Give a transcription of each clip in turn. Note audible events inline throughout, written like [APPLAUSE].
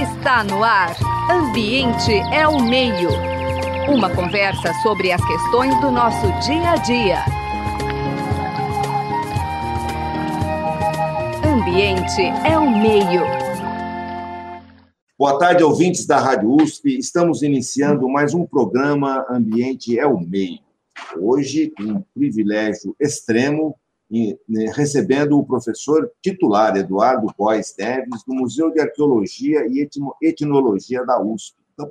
Está no ar. Ambiente é o meio. Uma conversa sobre as questões do nosso dia a dia. Ambiente é o meio. Boa tarde, ouvintes da Rádio USP. Estamos iniciando mais um programa Ambiente é o Meio. Hoje, um privilégio extremo recebendo o professor titular Eduardo Góes Neves, do Museu de Arqueologia e Etnologia da USP. Então,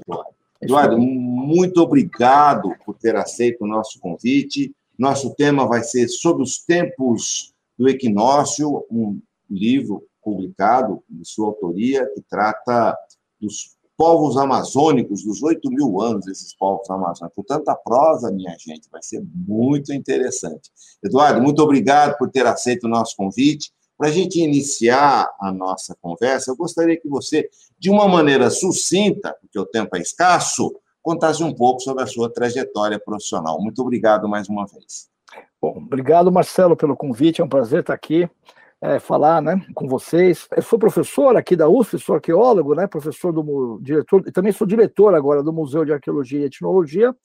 Eduardo, muito obrigado por ter aceito o nosso convite. Nosso tema vai ser sobre os tempos do equinócio, um livro publicado de sua autoria que trata dos povos amazônicos, dos 8 mil anos desses povos amazônicos. Com tanta prosa, minha gente, vai ser muito interessante. Eduardo, muito obrigado por ter aceito o nosso convite. Para a gente iniciar a nossa conversa, eu gostaria que você, de uma maneira sucinta, porque o tempo é escasso, contasse um pouco sobre a sua trajetória profissional. Muito obrigado mais uma vez. Bom, obrigado, Marcelo, pelo convite. É um prazer estar aqui é, falar né, com vocês. Eu sou professor aqui da USP, sou arqueólogo, né, professor do diretor, e também sou diretor agora do Museu de Arqueologia e Etnologia,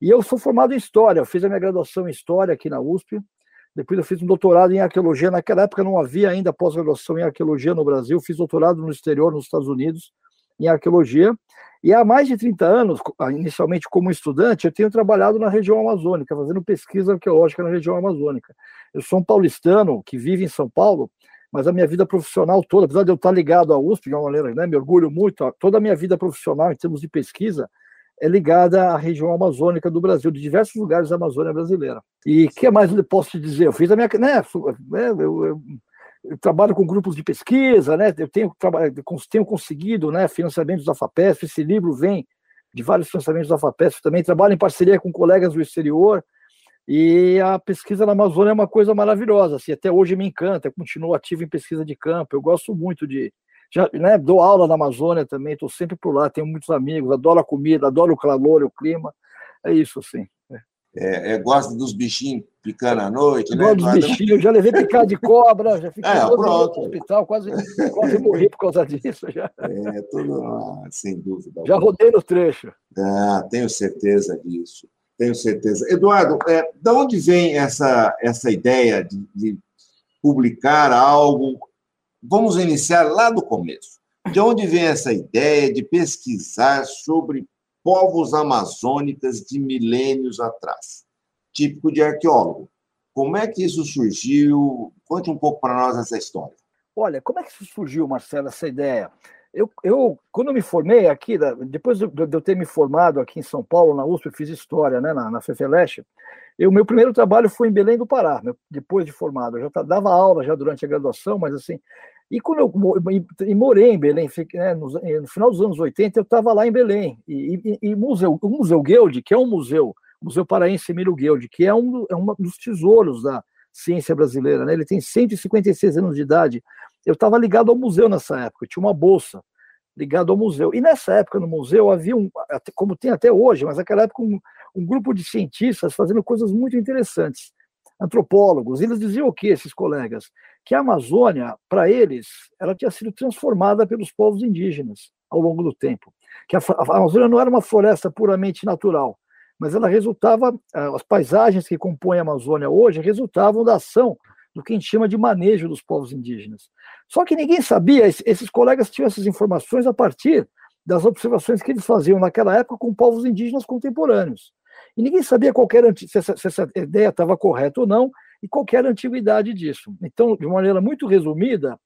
e eu sou formado em História, eu fiz a minha graduação em História aqui na USP, depois eu fiz um doutorado em Arqueologia, naquela época não havia ainda pós-graduação em Arqueologia no Brasil, fiz doutorado no exterior, nos Estados Unidos, em Arqueologia, e há mais de 30 anos, inicialmente como estudante, eu tenho trabalhado na região amazônica, fazendo pesquisa arqueológica na região amazônica. Eu sou um paulistano que vive em São Paulo, mas a minha vida profissional toda, apesar de eu estar ligado à USP de uma maneira, né, me orgulho muito, toda a minha vida profissional em termos de pesquisa é ligada à região amazônica do Brasil, de diversos lugares da Amazônia brasileira. E o que mais eu posso te dizer? Eu fiz a minha, né, né eu, eu, eu trabalho com grupos de pesquisa, né, eu tenho, tenho conseguido, né, financiamentos da FAPESP, esse livro vem de vários financiamentos da FAPESP, também. Trabalho em parceria com colegas do exterior, e a pesquisa na Amazônia é uma coisa maravilhosa, assim, até hoje me encanta, eu continuo ativo em pesquisa de campo, eu gosto muito de, já, né, dou aula na Amazônia também, estou sempre por lá, tenho muitos amigos, adoro a comida, adoro o calor, o clima, é isso, assim. É, é, gosta dos bichinhos picando à noite, né? Gosto dos bichinhos, já levei picado de cobra, já fiquei é, no hospital, quase, quase morri por causa disso. Já. É, tudo, ah, sem dúvida. Já rodei no trecho. Ah, tenho certeza disso. Tenho certeza. Eduardo, é, da onde vem essa, essa ideia de, de publicar algo? Vamos iniciar lá do começo. De onde vem essa ideia de pesquisar sobre povos amazônicas de milênios atrás? Típico de arqueólogo. Como é que isso surgiu? Conte um pouco para nós essa história. Olha, como é que isso surgiu, Marcelo, essa ideia? Eu, eu, quando eu me formei aqui, depois de eu ter me formado aqui em São Paulo, na USP, eu fiz História, né, na, na FEFELESH, o meu primeiro trabalho foi em Belém do Pará, depois de formado. Eu já dava aula já durante a graduação, mas assim... E quando eu e, morei em Belém, né, no, no, final dos anos 80, eu estava lá em Belém. E, e, e museu, o Museu Guild, que é um museu, Museu Paraense Emílio Guild, que é um, é um dos tesouros da ciência brasileira, né? ele tem 156 anos de idade, eu estava ligado ao museu nessa época, tinha uma bolsa ligado ao museu. E nessa época no museu havia, um, como tem até hoje, mas naquela época um, um grupo de cientistas fazendo coisas muito interessantes, antropólogos. Eles diziam o que, esses colegas? Que a Amazônia, para eles, ela tinha sido transformada pelos povos indígenas ao longo do tempo. Que a, a Amazônia não era uma floresta puramente natural, mas ela resultava, as paisagens que compõem a Amazônia hoje resultavam da ação do que a gente chama de manejo dos povos indígenas. Só que ninguém sabia, esses colegas tinham essas informações a partir das observações que eles faziam naquela época com povos indígenas contemporâneos. E ninguém sabia qualquer, se, essa, se essa ideia estava correta ou não e qualquer antiguidade disso. Então, de maneira muito resumida,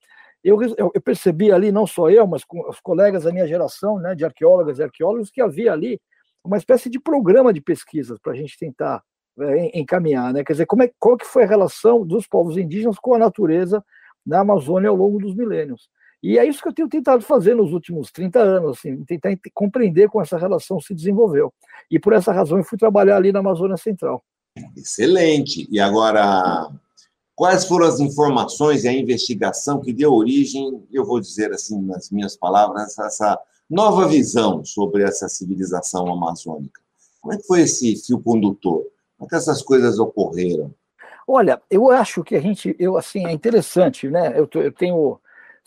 eu, eu, percebi ali, não só eu, mas com os colegas da minha geração, né, de arqueólogas e arqueólogos, que havia ali uma espécie de programa de pesquisas para a gente tentar é, encaminhar, né? Quer dizer, como é, qual que foi a relação dos povos indígenas com a natureza na Amazônia ao longo dos milênios? E é isso que eu tenho tentado fazer nos últimos 30 anos, assim, tentar compreender como essa relação se desenvolveu. E por essa razão eu fui trabalhar ali na Amazônia Central. Excelente. E agora, quais foram as informações e a investigação que deu origem, eu vou dizer assim nas minhas palavras, essa nova visão sobre essa civilização amazônica? Como é que foi esse fio condutor? Como é que essas coisas ocorreram? Olha, eu acho que a gente, eu assim, é interessante, né? Eu, eu tenho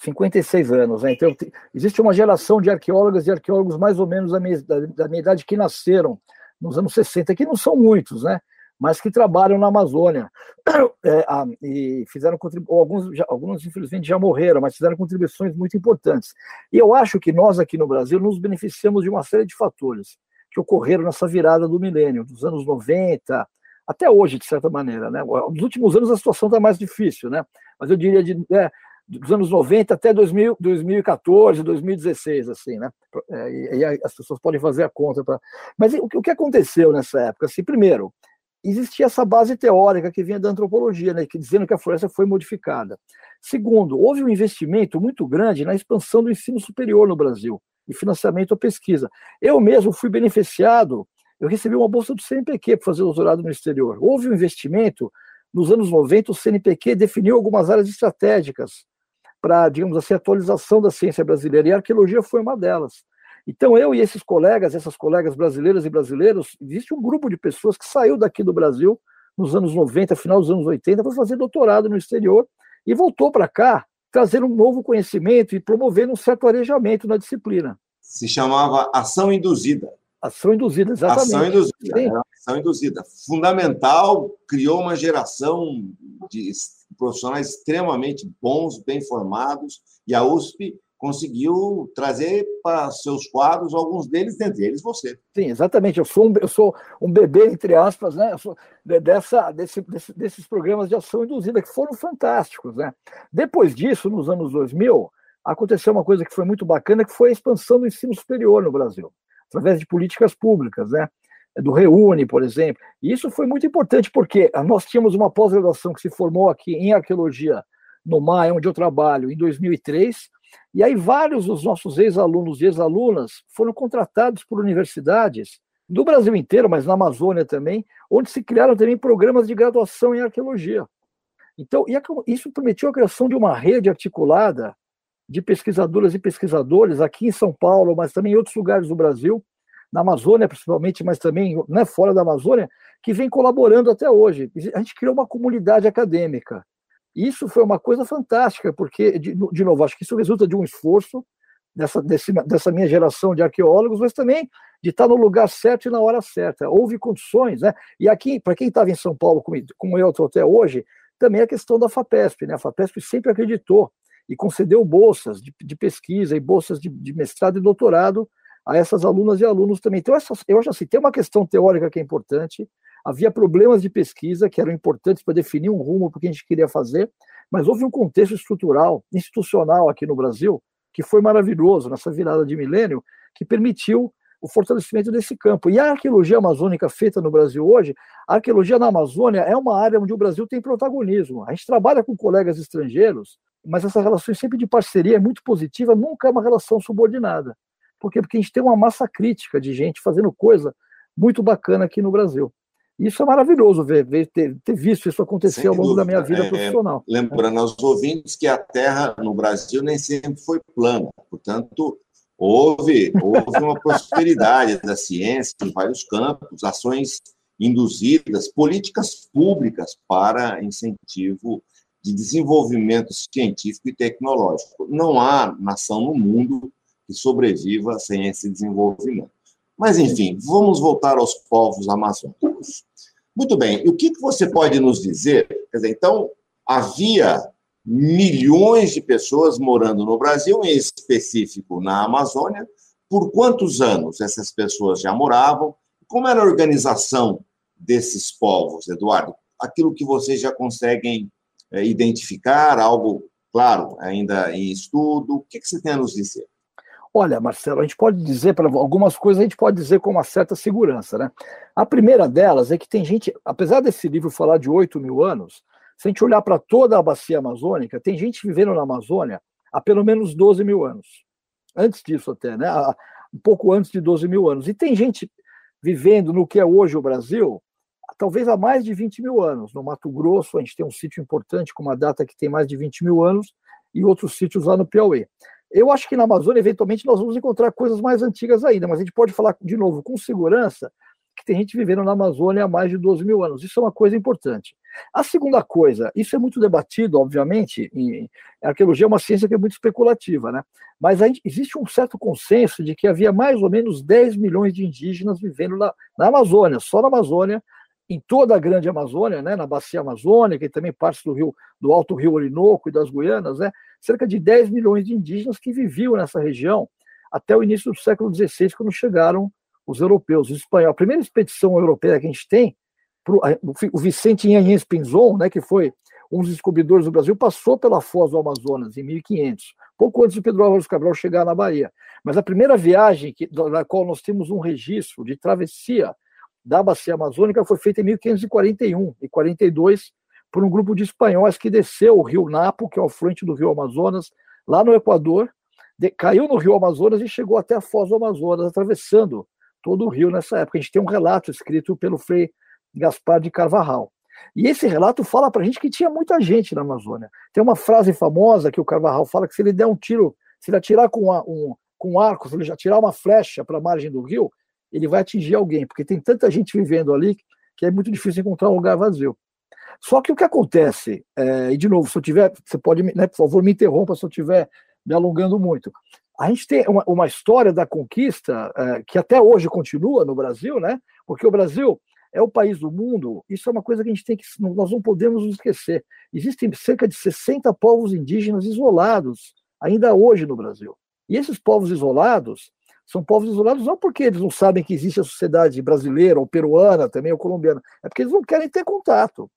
56 anos. Né? Então, existe uma geração de arqueólogas e arqueólogos mais ou menos da minha, da, da minha idade que nasceram nos anos 60, que não são muitos, né? mas que trabalham na Amazônia [CLEARS THROAT] é, ah, e fizeram alguns, já, alguns infelizmente já morreram, mas fizeram contribuições muito importantes. E eu acho que nós aqui no Brasil nos beneficiamos de uma série de fatores que ocorreram nessa virada do milênio, dos anos 90 até hoje, de certa maneira. Né? Nos últimos anos a situação está mais difícil, né? mas eu diria de, é, dos anos 90 até 2000, 2014, 2016, assim, né? É, e, e, as pessoas podem fazer a conta. Pra... Mas o, o que aconteceu nessa época? Assim, primeiro, existia essa base teórica que vinha da antropologia, né, que dizendo que a floresta foi modificada. Segundo, houve um investimento muito grande na expansão do ensino superior no Brasil e financiamento à pesquisa. Eu mesmo fui beneficiado, eu recebi uma bolsa do CNPq para fazer doutorado no exterior. Houve um investimento nos anos 90, o CNPq definiu algumas áreas estratégicas para, digamos assim, atualização da ciência brasileira, e a arqueologia foi uma delas. Então, eu e esses colegas, essas colegas brasileiras e brasileiros, existe um grupo de pessoas que saiu daqui do Brasil nos anos 90, final dos anos 80, para fazer doutorado no exterior e voltou para cá trazendo um novo conhecimento e promovendo um certo arejamento na disciplina. Se chamava ação induzida. Ação induzida, exatamente. Ação induzida, é, ação induzida. Fundamental, criou uma geração de profissionais extremamente bons, bem formados, e a USP conseguiu trazer para seus quadros alguns deles, dentre eles você. Sim, exatamente. Eu sou um, eu sou um bebê, entre aspas, né? Dessa, desse, desse, desses programas de ação induzida que foram fantásticos. Né? Depois disso, nos anos 2000, aconteceu uma coisa que foi muito bacana, que foi a expansão do ensino superior no Brasil, através de políticas públicas, né? do Reúne, por exemplo. E isso foi muito importante, porque nós tínhamos uma pós-graduação que se formou aqui em arqueologia no MAI, onde eu trabalho, em 2003, e aí vários dos nossos ex-alunos e ex-alunas foram contratados por universidades do Brasil inteiro, mas na Amazônia também, onde se criaram também programas de graduação em arqueologia. Então, isso permitiu a criação de uma rede articulada de pesquisadoras e pesquisadores aqui em São Paulo, mas também em outros lugares do Brasil, na Amazônia principalmente, mas também né, fora da Amazônia, que vem colaborando até hoje. A gente criou uma comunidade acadêmica isso foi uma coisa fantástica, porque, de, de novo, acho que isso resulta de um esforço dessa, desse, dessa minha geração de arqueólogos, mas também de estar no lugar certo e na hora certa. Houve condições, né? E aqui, para quem estava em São Paulo, como, como eu estou até hoje, também a questão da FAPESP, né? A FAPESP sempre acreditou e concedeu bolsas de, de pesquisa e bolsas de, de, mestrado e doutorado a essas alunas e alunos também. Então, essas, eu acho assim, tem uma questão teórica que é importante, Havia problemas de pesquisa que eram importantes para definir um rumo para o que a gente queria fazer, mas houve um contexto estrutural, institucional aqui no Brasil, que foi maravilhoso nessa virada de milênio, que permitiu o fortalecimento desse campo. E a arqueologia amazônica feita no Brasil hoje, a arqueologia na Amazônia é uma área onde o Brasil tem protagonismo. A gente trabalha com colegas estrangeiros, mas essa relação sempre de parceria é muito positiva, nunca é uma relação subordinada. Por quê? Porque a gente tem uma massa crítica de gente fazendo coisa muito bacana aqui no Brasil. Isso é maravilhoso ver, ver ter, ter, visto isso acontecer Sem ao longo dúvida. da minha vida é, profissional. Lembrando aos ouvintes que a Terra no Brasil nem sempre foi plana, portanto, houve, houve uma prosperidade da ciência em vários campos, ações induzidas, políticas públicas para incentivo de desenvolvimento científico e tecnológico. Não há nação no mundo que sobreviva sem esse desenvolvimento. Mas, enfim, vamos voltar aos povos amazônicos. Muito bem, e o que, você pode nos dizer? Quer dizer, então, havia milhões de pessoas morando no Brasil, em específico na Amazônia. Por quantos anos essas pessoas já moravam? Como era a organização desses povos, Eduardo? Aquilo que vocês já conseguem é, identificar, algo, claro, ainda em estudo. O que, que você tem a nos dizer? Olha, Marcelo, a gente pode dizer para algumas coisas, a gente pode dizer com uma certa segurança, né? A primeira delas é que tem gente, apesar desse livro falar de 8 mil anos, se a gente olhar para toda a bacia amazônica, tem gente vivendo na Amazônia há pelo menos 12 mil anos. Antes disso, até, né? Um pouco antes de 12 mil anos. E tem gente vivendo no que é hoje o Brasil, talvez há mais de 20 mil anos. No Mato Grosso, a gente tem um sítio importante com uma data que tem mais de 20 mil anos, e outros sítios lá no Piauí. Eu acho que na Amazônia, eventualmente, nós vamos encontrar coisas mais antigas ainda, mas a gente pode falar, de novo, com segurança, que tem gente vivendo na Amazônia há mais de 12 mil anos. Isso é uma coisa importante. A segunda coisa, isso é muito debatido, obviamente, a arqueologia é uma ciência que é muito especulativa, né? mas gente, existe um certo consenso de que havia mais ou menos 10 milhões de indígenas vivendo na, na Amazônia, só na Amazônia, em toda a grande Amazônia, né, na bacia amazônica e também partes do rio, do Alto Rio Orinoco e das Guianas, né, cerca de 10 milhões de indígenas que viviam nessa região até o início do século XVI, quando chegaram os europeus, os espanhóis. A primeira expedição europeia que a gente tem, o Vicente Inhães Pinzon, né, que foi um dos descobridores do Brasil, passou pela foz do Amazonas em 1500, pouco antes de Pedro Álvares Cabral chegar na Bahia. Mas a primeira viagem que, da qual nós temos um registro de travessia da bacia amazônica foi feita em 1541 e 42 por um grupo de espanhóis que desceu o rio Napo, que é o afluente do rio Amazonas, lá no Equador, de, caiu no rio Amazonas e chegou até a foz do Amazonas, atravessando todo o rio nessa época. A gente tem um relato escrito pelo Frei Gaspar de Carvajal. E esse relato fala para a gente que tinha muita gente na Amazônia. Tem uma frase famosa que o Carvajal fala que se ele der um tiro, se ele atirar com, um, com arco, se ele atirar uma flecha para a margem do rio, ele vai atingir alguém, porque tem tanta gente vivendo ali que é muito difícil encontrar um lugar vazio. Só que o que acontece, é, e de novo, se eu tiver, você pode, né, por favor, me interrompa se eu estiver me alongando muito. A gente tem uma, uma história da conquista é, que até hoje continua no Brasil, né? Porque o Brasil é o país do mundo. Isso é uma coisa que a gente tem que, nós não podemos nos esquecer. Existem cerca de 60 povos indígenas isolados ainda hoje no Brasil. E esses povos isolados, são povos isolados não porque eles não sabem que existe a sociedade brasileira, ou peruana também, ou colombiana, é porque eles não querem ter contato.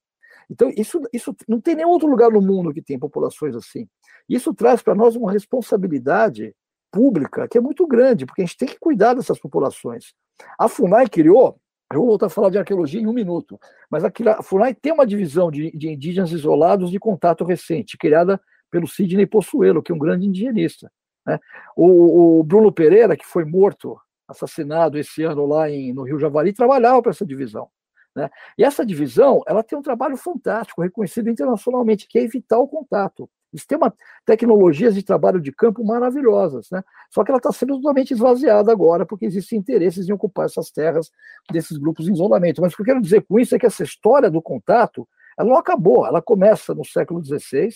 Então, isso, isso não tem nenhum outro lugar no mundo que tem populações assim. Isso traz para nós uma responsabilidade pública que é muito grande, porque a gente tem que cuidar dessas populações. A FUNAI criou, eu vou voltar a falar de arqueologia em um minuto, mas a FUNAI tem uma divisão de, de indígenas isolados de contato recente, criada pelo Sidney Possuelo, que é um grande indigenista. Né? O, o, Bruno Pereira, que foi morto, assassinado esse ano lá em, no Rio Javari, trabalhava para essa divisão. Né? E essa divisão ela tem um trabalho fantástico, reconhecido internacionalmente, que é evitar o contato. Eles têm uma, tecnologias de trabalho de campo maravilhosas, né? só que ela está sendo totalmente esvaziada agora, porque existem interesses em ocupar essas terras desses grupos em isolamento. Mas o que eu quero dizer com isso é que essa história do contato ela não acabou, ela começa no século XVI,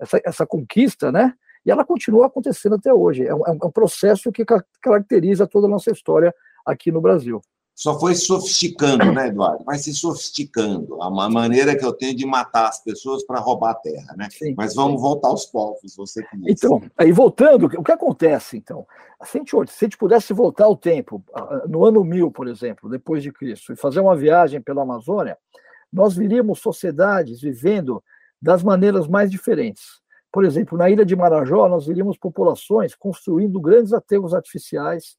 essa, essa conquista, né? E ela continua acontecendo até hoje. É um, é um processo que caracteriza toda a nossa história aqui no Brasil só foi sofisticando, né, Eduardo? Vai se sofisticando. A maneira que eu tenho de matar as pessoas para roubar a terra, né? Sim, Mas vamos sim. voltar aos povos, você que disse. Então, aí voltando, o que acontece, então? Se a, gente, se a gente pudesse voltar ao tempo, no ano 1000, por exemplo, depois de Cristo, e fazer uma viagem pela Amazônia, nós viríamos sociedades vivendo das maneiras mais diferentes. Por exemplo, na ilha de Marajó, nós veríamos populações construindo grandes aterros artificiais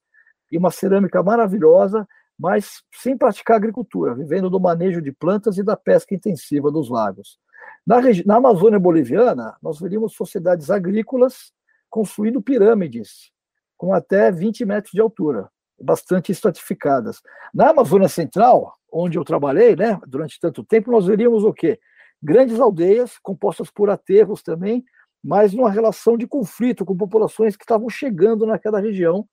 e uma cerâmica maravilhosa, mas sem praticar agricultura, vivendo do manejo de plantas e da pesca intensiva dos lagos. Na, na Amazônia boliviana, nós veríamos sociedades agrícolas construindo pirâmides com até 20 metros de altura, bastante estratificadas. Na Amazônia Central, onde eu trabalhei né, durante tanto tempo, nós veríamos o quê? Grandes aldeias compostas por aterros também, mas numa relação de conflito com populações que estavam chegando naquela região.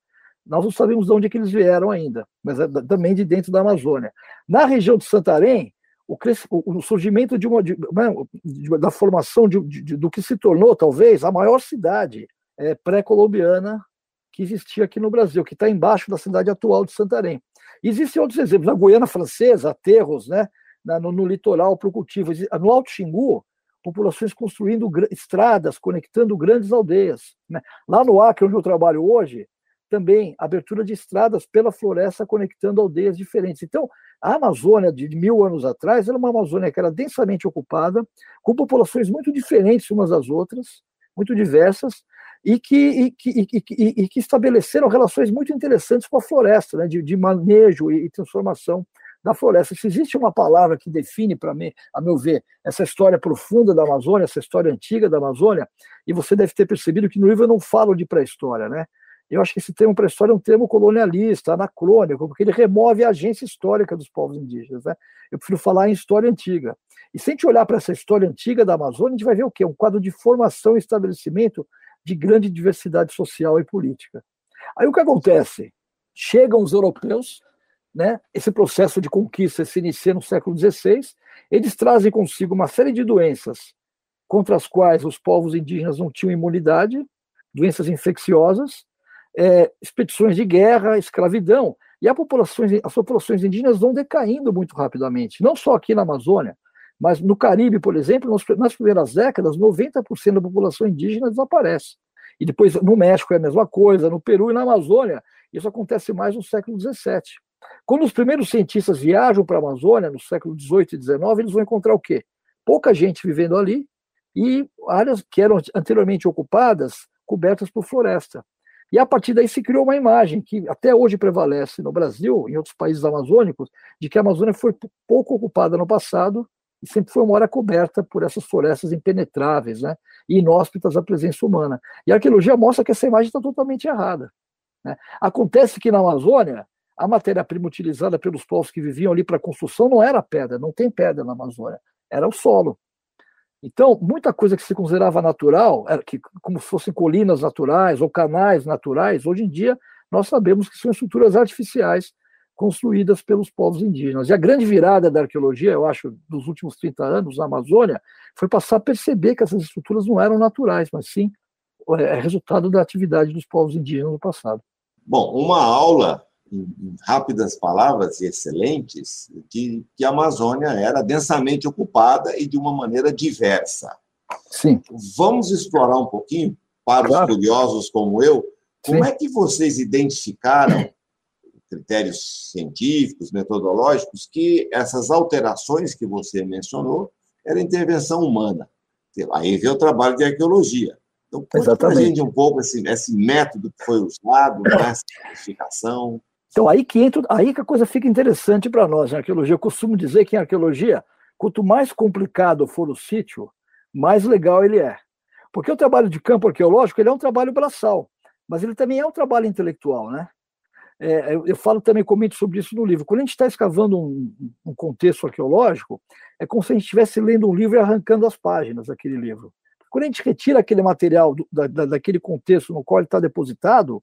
Nós não sabemos de onde é que eles vieram ainda, mas é também de dentro da Amazônia. Na região de Santarém, o, o surgimento de uma, de, né, de, da formação de, do que se tornou, talvez, a maior cidade é, pré-colombiana que existia aqui no Brasil, que está embaixo da cidade atual de Santarém. Existem outros exemplos. Na Guiana Francesa, aterros, né, no, no litoral para o cultivo. No Alto Xingu, populações construindo estradas, conectando grandes aldeias. Né? Lá no Acre, onde eu trabalho hoje, também abertura de estradas pela floresta conectando aldeias diferentes. Então, a Amazônia de mil anos atrás era uma Amazônia que era densamente ocupada, com populações muito diferentes umas das outras, muito diversas, e que, e que, e, e, e que estabeleceram relações muito interessantes com a floresta, né, de, de manejo e transformação da floresta. Se existe uma palavra que define, para mim, a meu ver, essa história profunda da Amazônia, essa história antiga da Amazônia, e você deve ter percebido que no livro eu não falo de pré-história, né? Eu acho que esse termo pré-história é um termo colonialista, anacrônico, porque ele remove a agência histórica dos povos indígenas. Né? Eu prefiro falar em história antiga. E se a gente olhar para essa história antiga da Amazônia, a gente vai ver o quê? Um quadro de formação e estabelecimento de grande diversidade social e política. Aí o que acontece? Chegam os europeus, né? Esse processo de conquista se inicia no século XVI eles trazem consigo uma série de doenças contra as quais os povos indígenas não tinham imunidade, doenças infecciosas, é, expedições de guerra, escravidão, e as populações, as populações indígenas vão decaindo muito rapidamente, não só aqui na Amazônia, mas no Caribe, por exemplo, nas primeiras décadas, 90% da população indígena desaparece. E depois no México é a mesma coisa, no Peru e na Amazônia, isso acontece mais no século XVII. Quando os primeiros cientistas viajam para a Amazônia, no século XVIII e XIX, eles vão encontrar o quê? Pouca gente vivendo ali e áreas que eram anteriormente ocupadas, cobertas por floresta. E a partir daí se criou uma imagem que até hoje prevalece no Brasil, em outros países amazônicos, de que a Amazônia foi pouco ocupada no passado e sempre foi uma área coberta por essas florestas impenetráveis, né, e inóspitas à presença humana. E a arqueologia mostra que essa imagem está totalmente errada. Né? Acontece que na Amazônia, a matéria-prima utilizada pelos povos que viviam ali para construção não era pedra, não tem pedra na Amazônia, era o solo. Então, muita coisa que se considerava natural, que, como se fossem colinas naturais ou canais naturais, hoje em dia nós sabemos que são estruturas artificiais construídas pelos povos indígenas. E a grande virada da arqueologia, eu acho, dos últimos 30 anos na Amazônia, foi passar a perceber que essas estruturas não eram naturais, mas sim é resultado da atividade dos povos indígenas no passado. Bom, uma aula em, rápidas palavras e excelentes, de que a Amazônia era densamente ocupada e de uma maneira diversa. Sim. Vamos explorar um pouquinho, para claro. os curiosos como eu, como Sim. é que vocês identificaram critérios científicos, metodológicos, que essas alterações que você mencionou eram intervenção humana. Aí vem o trabalho de arqueologia. Então, conta para gente um pouco esse, esse método que foi usado, [COUGHS] essa classificação. Então, aí que, entra, aí que a coisa fica interessante para nós na arqueologia. Eu costumo dizer que em arqueologia, quanto mais complicado for o sítio, mais legal ele é. Porque o trabalho de campo arqueológico ele é um trabalho braçal, mas ele também é um trabalho intelectual, né? É, eu, eu, falo também, comento sobre isso no livro. Quando a gente está escavando um, um, contexto arqueológico, é como se a gente estivesse lendo um livro e arrancando as páginas daquele livro. Quando a gente retira aquele material do, da, daquele contexto no qual ele está depositado,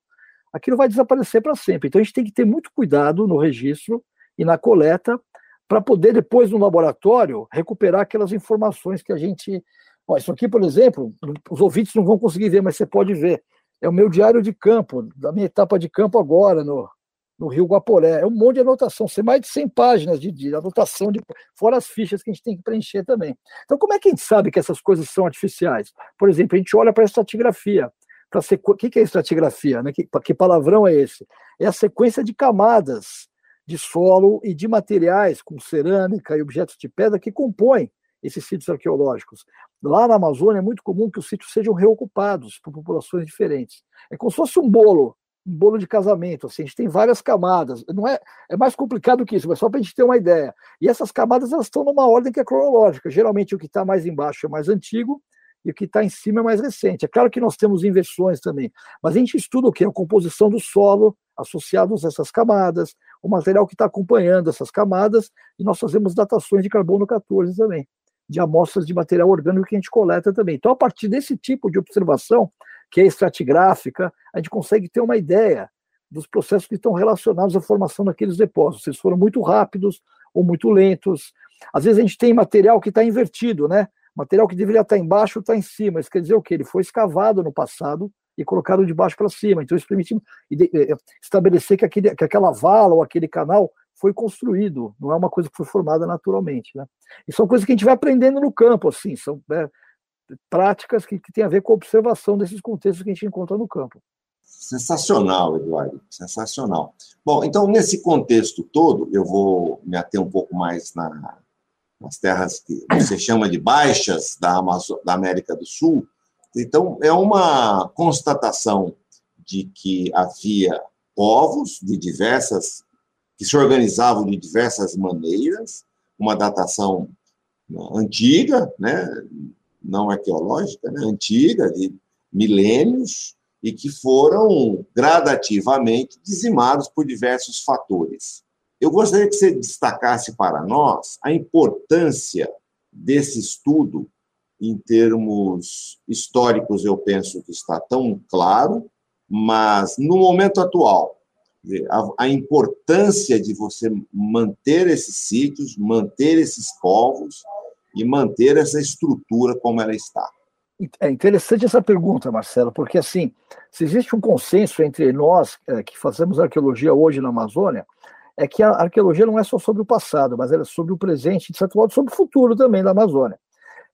aquilo vai desaparecer para sempre. Então a gente tem que ter muito cuidado no registro e na coleta para poder depois no laboratório recuperar aquelas informações que a gente. Ó, isso aqui, por exemplo, os ouvintes não vão conseguir ver, mas você pode ver. É o meu diário de campo, da minha etapa de campo agora no, no Rio Guaporé. É um monte de anotação, são mais de 100 páginas de, de, anotação, de, fora as fichas que a gente tem que preencher também. Então, como é que a gente sabe que essas coisas são artificiais? Por exemplo, a gente olha para a estratigrafia para sequ... O que é estratigrafia? Né? Que, que palavrão é esse? É a sequência de camadas de solo e de materiais, como cerâmica e objetos de pedra, que compõem esses sítios arqueológicos. Lá na Amazônia é muito comum que os sítios sejam reocupados por populações diferentes. É como se fosse um bolo, um bolo de casamento. Assim, a gente tem várias camadas. Não é, é mais complicado que isso, mas só para a gente ter uma ideia. E essas camadas elas estão numa ordem que é cronológica. Geralmente o que está mais embaixo é mais antigo e o que está em cima é mais recente. É claro que nós temos inversões também, mas a gente estuda o que? A composição do solo associados a essas camadas, o material que está acompanhando essas camadas, e nós fazemos datações de carbono 14 também, de amostras de material orgânico que a gente coleta também. Então, a partir desse tipo de observação, que é estratigráfica, a gente consegue ter uma ideia dos processos que estão relacionados à formação daqueles depósitos. Se eles foram muito rápidos ou muito lentos. Às vezes a gente tem material que está invertido, né? Material que deveria estar embaixo está em cima. Isso quer dizer o quê? Ele foi escavado no passado e colocado de baixo para cima. Então, isso permite eh, estabelecer que, aquele, que aquela vala ou aquele canal foi construído, não é uma coisa que foi formada naturalmente. Né? E são coisas que a gente vai aprendendo no campo, assim, são né, práticas que, que têm a ver com a observação desses contextos que a gente encontra no campo. Sensacional, Eduardo, sensacional. Bom, então, nesse contexto todo, eu vou me ater um pouco mais na, nas terras que você chama de baixas da, Amazo da América do Sul. Então, é uma constatação de que havia povos de diversas, que se organizavam de diversas maneiras, uma datação antiga, né, não arqueológica, né, antiga, de milênios, e que foram gradativamente dizimados por diversos fatores. Eu gostaria que você destacasse para nós a importância desse estudo em termos históricos, eu penso que está tão claro, mas no momento atual, a, importância de você manter esses sítios, manter esses povos e manter essa estrutura como ela está. É interessante essa pergunta, Marcelo, porque assim, se existe um consenso entre nós é, que fazemos arqueologia hoje na Amazônia, é que a arqueologia não é só sobre o passado, mas ela é sobre o presente, de certo modo, sobre o futuro também da Amazônia.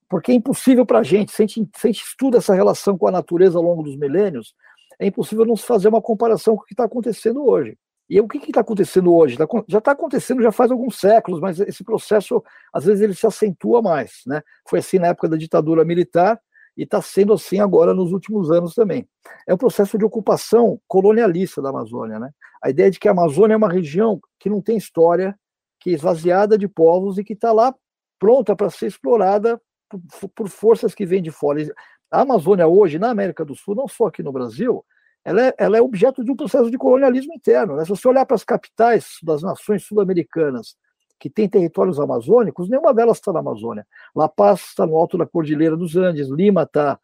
Porque é impossível para a gente, se a gente, estuda essa relação com a natureza ao longo dos milênios, é impossível não se fazer uma comparação com o que está acontecendo hoje. E o que está acontecendo hoje? Tá já está acontecendo já faz alguns séculos, mas esse processo, às vezes, ele se acentua mais. Né? Foi assim na época da ditadura militar e está sendo assim agora nos últimos anos também. É o processo de ocupação colonialista da Amazônia. Né? A ideia de que a Amazônia é uma região que não tem história, que é esvaziada de povos e que está lá pronta para ser explorada por, por forças que vêm de fora. A Amazônia hoje, na América do Sul, não só aqui no Brasil, ela é, ela é objeto de um processo de colonialismo interno. Né? Se você olhar para as capitais das nações sul-americanas que têm territórios amazônicos, nenhuma delas está na Amazônia. La Paz está no alto da Cordilheira dos Andes, Lima está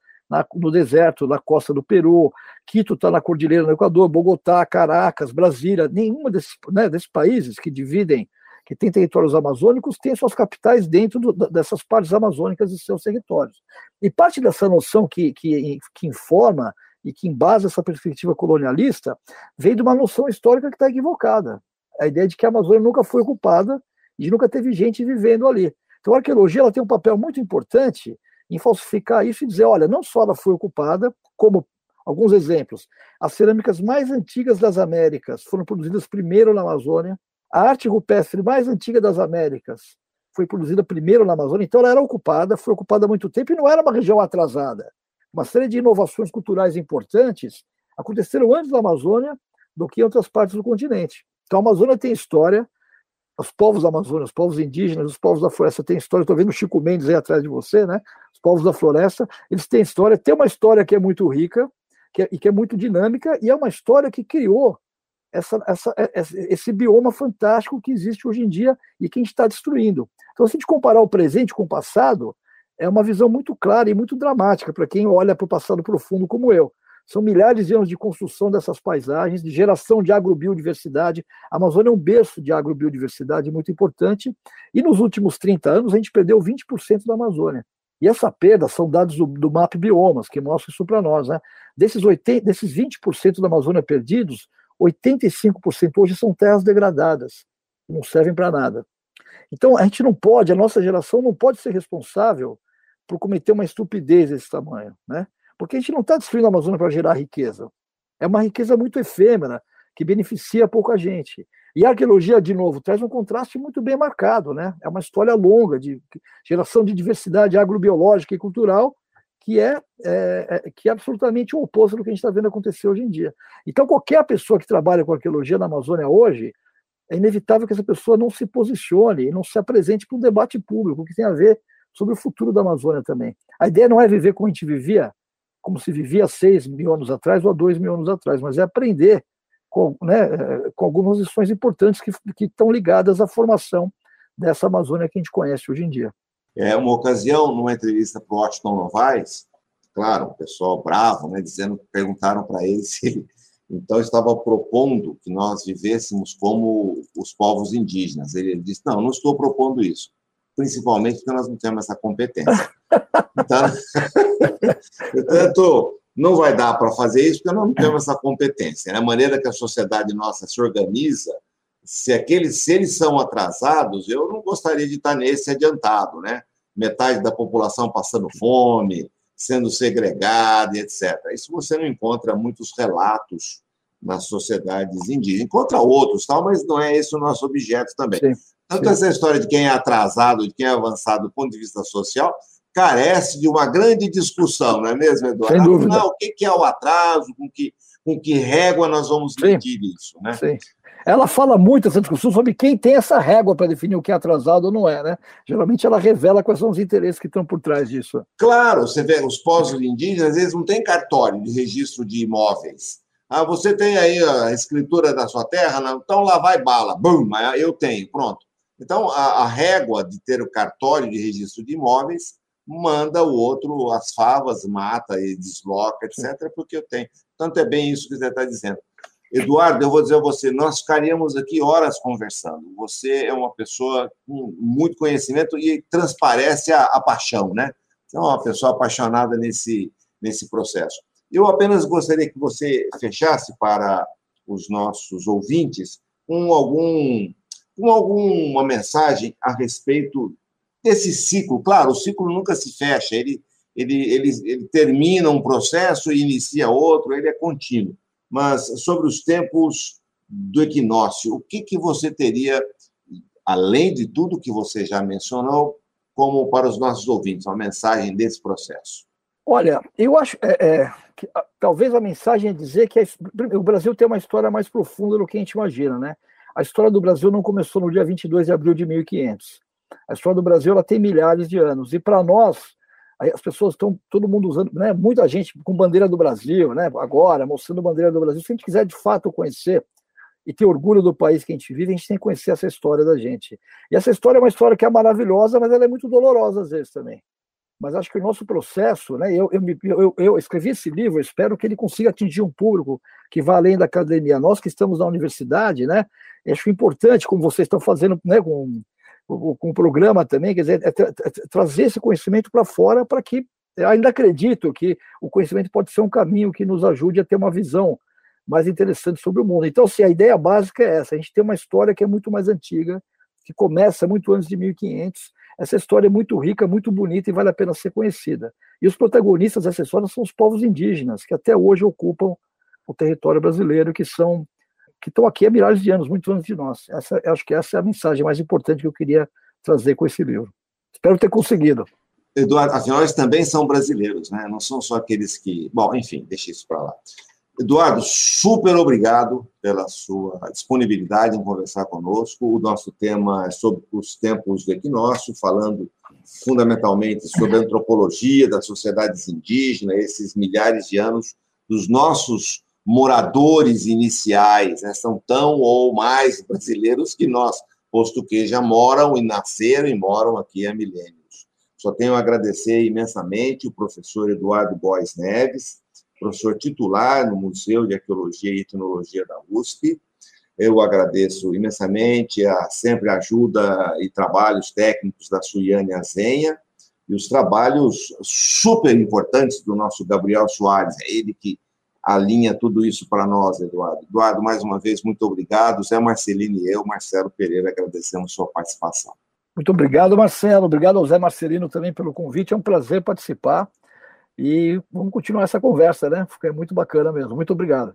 no deserto, na costa do Peru, Quito está na Cordilheira do Equador, Bogotá, Caracas, Brasília, nenhuma desses, né, desses países que dividem, que têm territórios amazônicos, tem suas capitais dentro do, dessas partes amazônicas de seus territórios. E parte dessa noção que, que, que informa e que embasa essa perspectiva colonialista, vem de uma noção histórica que está equivocada. A ideia de que a Amazônia nunca foi ocupada e nunca teve gente vivendo ali. Então a arqueologia ela tem um papel muito importante em falsificar isso e dizer, olha, não só ela foi ocupada, como alguns exemplos, as cerâmicas mais antigas das Américas foram produzidas primeiro na Amazônia, a arte rupestre mais antiga das Américas foi produzida primeiro na Amazônia, então ela era ocupada, foi ocupada há muito tempo e não era uma região atrasada uma série de inovações culturais importantes aconteceram antes da Amazônia do que em outras partes do continente. Então, a Amazônia tem história, os povos da Amazônia, os povos indígenas, os povos da floresta têm história. Estou vendo o Chico Mendes aí atrás de você, né? Os povos da floresta, eles têm história. Tem uma história que é muito rica que é, e que é muito dinâmica, e é uma história que criou essa, essa, é, esse bioma fantástico que existe hoje em dia e que a gente está destruindo. Então, se a gente comparar o presente com o passado, é uma visão muito clara e muito dramática para quem olha para o passado profundo como eu. São milhares de anos de construção dessas paisagens, de geração de agrobiodiversidade. A Amazônia é um berço de agrobiodiversidade muito importante. E nos últimos 30 anos, a gente perdeu 20% da Amazônia. E essa perda são dados do, do MAP Biomas, que mostra isso para nós. Né? Desses, 80, desses 20% da Amazônia perdidos, 85% hoje são terras degradadas, que não servem para nada. Então, a gente não pode, a nossa geração não pode ser responsável por cometer uma estupidez desse tamanho, né? Porque a gente não está destruindo a Amazônia para gerar riqueza. É uma riqueza muito efêmera, que beneficia pouca gente. E a arqueologia, de novo, traz um contraste muito bem marcado, né? É uma história longa de geração de diversidade agrobiológica e cultural que é, é, é que é absolutamente o oposto do que a gente está vendo acontecer hoje em dia. Então, qualquer pessoa que trabalha com arqueologia na Amazônia hoje, é inevitável que essa pessoa não se posicione e não se apresente para um debate público que tem a ver sobre o futuro da Amazônia também. A ideia não é viver como a gente vivia, como se vivia seis mil anos atrás ou há dois mil anos atrás, mas é aprender com, né, com algumas lições importantes que, que estão ligadas à formação dessa Amazônia que a gente conhece hoje em dia. É uma ocasião, numa entrevista para o Washington Novaes, claro, o pessoal bravo, né, dizendo, perguntaram para ele [LAUGHS] se ele então estava propondo que nós vivêssemos como os povos indígenas. Ele disse: não, não estou propondo isso principalmente porque nós não temos essa competência. [LAUGHS] Então, portanto, não vai dar para fazer isso porque nós não temos essa competência. Né? A maneira que a sociedade nossa se organiza, se aqueles se eles são atrasados, eu não gostaria de estar nesse adiantado, né? Metade da população passando fome, sendo segregada, etc. Isso você não encontra muitos relatos nas sociedades indígenas. Encontra outros, tal, mas não é esse o nosso objeto também. Sim. Tanto essa história de quem é atrasado, de quem é avançado do ponto de vista social, carece de uma grande discussão, não é mesmo, Eduardo? Sem dúvida. Afinal, o que é o atraso, com que, com que régua nós vamos medir Sim. isso, né? Sim. Ela fala muito essa discussão sobre quem tem essa régua para definir o que é atrasado ou não é, né? Geralmente ela revela quais são os interesses que estão por trás disso. Claro, você vê, os povos indígenas, às vezes, não tem cartório de registro de imóveis. Ah, você tem aí a escritura da sua terra, então lá vai bala. Bum, eu tenho, pronto. Então, a, a, régua de ter o cartório de registro de imóveis manda o outro as favas, mata e desloca, etc., porque eu tenho. Tanto é bem isso que você está dizendo. Eduardo, eu vou dizer a você, nós ficaríamos aqui horas conversando. Você é uma pessoa com muito conhecimento e transparece a, a paixão, né? Você é uma pessoa apaixonada nesse, nesse processo. Eu apenas gostaria que você fechasse para os nossos ouvintes com algum com alguma mensagem a respeito desse ciclo. Claro, o ciclo nunca se fecha, ele, ele, ele, ele termina um processo e inicia outro, ele é contínuo mas sobre os tempos do equinócio, o que, que você teria, além de tudo que você já mencionou, como para os nossos ouvintes, uma mensagem desse processo? Olha, eu acho é, é, que talvez a mensagem é dizer que a, o Brasil tem uma história mais profunda do que a gente imagina, né? A história do Brasil não começou no dia 22 de abril de 1500. A história do Brasil ela tem milhares de anos. E para nós, as pessoas estão, todo mundo usando, né, muita gente com bandeira do Brasil, né, agora, mostrando bandeira do Brasil. Se a gente quiser de fato conhecer e ter orgulho do país que a gente vive, a gente tem que conhecer essa história da gente. E essa história é uma história que é maravilhosa, mas ela é muito dolorosa às vezes também. Mas acho que o nosso processo, né, eu, eu, eu, eu escrevi esse livro, espero que ele consiga atingir um público que vá além da academia. Nós que estamos na universidade, né, acho importante, como vocês estão fazendo né, com com o programa também, quer dizer, é tra trazer esse conhecimento para fora para que eu ainda acredito que o conhecimento pode ser um caminho que nos ajude a ter uma visão mais interessante sobre o mundo. Então, se a ideia básica é essa, a gente tem uma história que é muito mais antiga, que começa muito antes de 1500. Essa história é muito rica, muito bonita e vale a pena ser conhecida. E os protagonistas dessa história são os povos indígenas, que até hoje ocupam o território brasileiro, que são que estão aqui há milhares de anos, muitos anos de nós. Essa, acho que essa é a mensagem mais importante que eu queria trazer com esse livro. Espero ter conseguido. Eduardo, afinal, eles também são brasileiros, né? Não são só aqueles que. Bom, enfim, deixa isso para lá. Eduardo, super obrigado pela sua disponibilidade em conversar conosco. O nosso tema é sobre os tempos do equinócio, falando fundamentalmente sobre a antropologia das sociedades indígenas, esses milhares de anos dos nossos moradores iniciais, né? são tão ou mais brasileiros que nós, posto que já moram e nasceram e moram aqui há milênios. Só tenho a agradecer imensamente o professor Eduardo Góes Neves, professor titular no Museu de Arqueologia e Etnologia da USP. Eu agradeço imensamente a sempre ajuda e trabalhos técnicos da Suiane Azenha e os trabalhos super importantes do nosso Gabriel Soares, é ele que alinha tudo isso para nós, Eduardo. Eduardo, mais uma vez, muito obrigado. Zé Marcelino e eu, Marcelo Pereira, agradecemos sua participação. Muito obrigado, Marcelo. Obrigado ao Zé Marcelino também pelo convite. É um prazer participar. E vamos continuar essa conversa, né? Foi muito bacana mesmo. Muito obrigado.